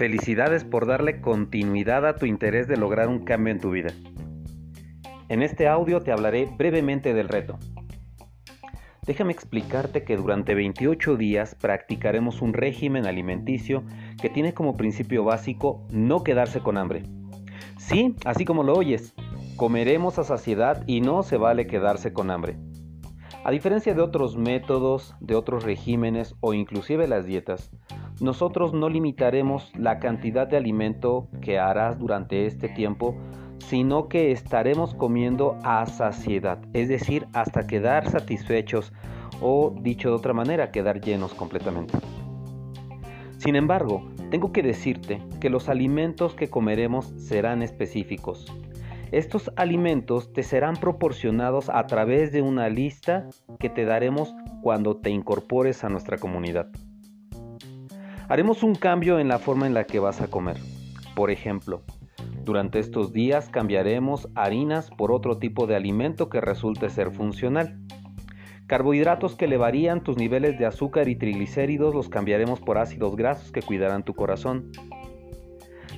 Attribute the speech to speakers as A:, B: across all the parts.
A: Felicidades por darle continuidad a tu interés de lograr un cambio en tu vida. En este audio te hablaré brevemente del reto. Déjame explicarte que durante 28 días practicaremos un régimen alimenticio que tiene como principio básico no quedarse con hambre. Sí, así como lo oyes, comeremos a saciedad y no se vale quedarse con hambre. A diferencia de otros métodos, de otros regímenes o inclusive las dietas, nosotros no limitaremos la cantidad de alimento que harás durante este tiempo, sino que estaremos comiendo a saciedad, es decir, hasta quedar satisfechos o, dicho de otra manera, quedar llenos completamente. Sin embargo, tengo que decirte que los alimentos que comeremos serán específicos. Estos alimentos te serán proporcionados a través de una lista que te daremos cuando te incorpores a nuestra comunidad. Haremos un cambio en la forma en la que vas a comer. Por ejemplo, durante estos días cambiaremos harinas por otro tipo de alimento que resulte ser funcional. Carbohidratos que elevarían tus niveles de azúcar y triglicéridos los cambiaremos por ácidos grasos que cuidarán tu corazón.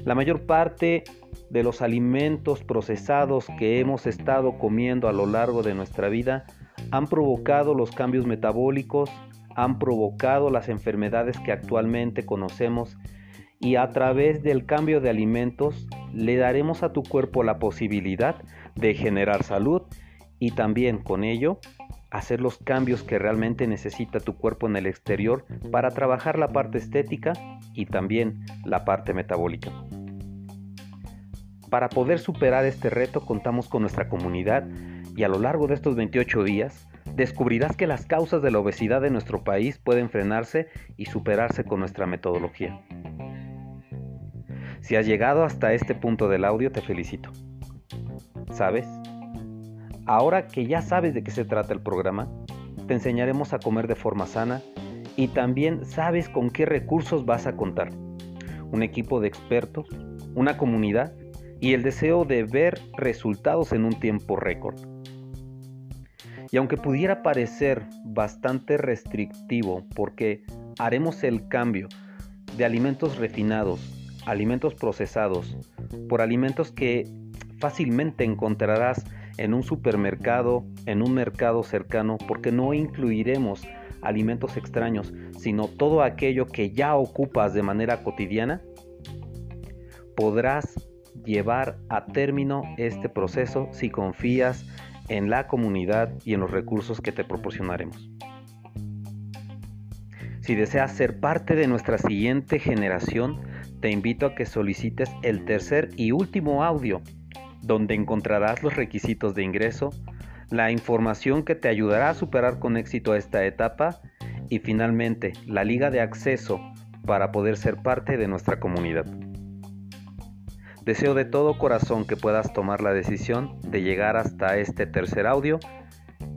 A: La mayor parte de los alimentos procesados que hemos estado comiendo a lo largo de nuestra vida han provocado los cambios metabólicos han provocado las enfermedades que actualmente conocemos y a través del cambio de alimentos le daremos a tu cuerpo la posibilidad de generar salud y también con ello hacer los cambios que realmente necesita tu cuerpo en el exterior para trabajar la parte estética y también la parte metabólica. Para poder superar este reto contamos con nuestra comunidad y a lo largo de estos 28 días descubrirás que las causas de la obesidad de nuestro país pueden frenarse y superarse con nuestra metodología. Si has llegado hasta este punto del audio, te felicito. ¿Sabes? Ahora que ya sabes de qué se trata el programa, te enseñaremos a comer de forma sana y también sabes con qué recursos vas a contar. Un equipo de expertos, una comunidad y el deseo de ver resultados en un tiempo récord. Y aunque pudiera parecer bastante restrictivo porque haremos el cambio de alimentos refinados, alimentos procesados, por alimentos que fácilmente encontrarás en un supermercado, en un mercado cercano, porque no incluiremos alimentos extraños, sino todo aquello que ya ocupas de manera cotidiana, podrás llevar a término este proceso si confías en la comunidad y en los recursos que te proporcionaremos. Si deseas ser parte de nuestra siguiente generación, te invito a que solicites el tercer y último audio, donde encontrarás los requisitos de ingreso, la información que te ayudará a superar con éxito esta etapa y finalmente la liga de acceso para poder ser parte de nuestra comunidad. Deseo de todo corazón que puedas tomar la decisión de llegar hasta este tercer audio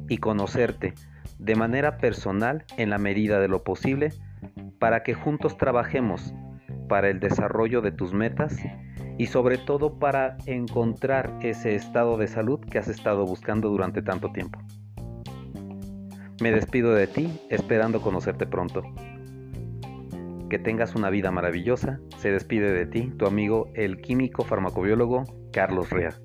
A: y conocerte de manera personal en la medida de lo posible para que juntos trabajemos para el desarrollo de tus metas y sobre todo para encontrar ese estado de salud que has estado buscando durante tanto tiempo. Me despido de ti esperando conocerte pronto. Que tengas una vida maravillosa. Se despide de ti tu amigo el químico farmacobiólogo Carlos Rea.